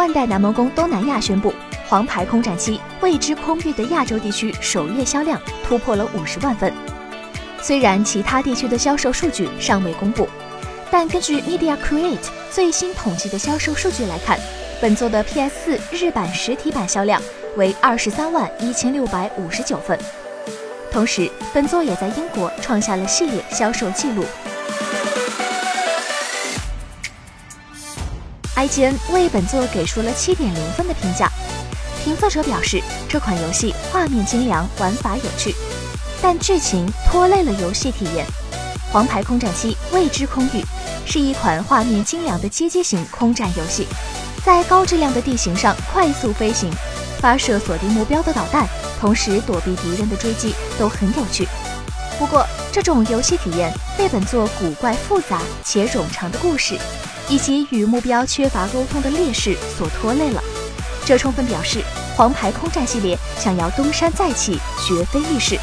万代南梦宫东南亚宣布，《黄牌空战七：未知空域》的亚洲地区首月销量突破了五十万份。虽然其他地区的销售数据尚未公布，但根据 Media Create 最新统计的销售数据来看，本作的 PS4 日版实体版销量为二十三万一千六百五十九份。同时，本作也在英国创下了系列销售记录。IGN 为本作给出了七点零分的评价，评测者表示这款游戏画面精良，玩法有趣，但剧情拖累了游戏体验。《黄牌空战七：未知空域》是一款画面精良的街机型空战游戏，在高质量的地形上快速飞行，发射锁定目标的导弹。同时躲避敌人的追击都很有趣，不过这种游戏体验被本作古怪复杂且冗长的故事，以及与目标缺乏沟通的劣势所拖累了。这充分表示《黄牌空战》系列想要东山再起绝非易事。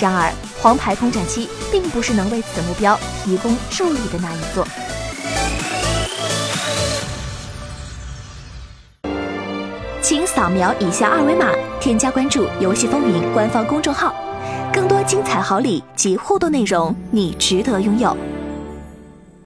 然而，《黄牌空战七》并不是能为此目标提供助力的那一座。请扫描以下二维码，添加关注“游戏风云”官方公众号，更多精彩好礼及互动内容，你值得拥有。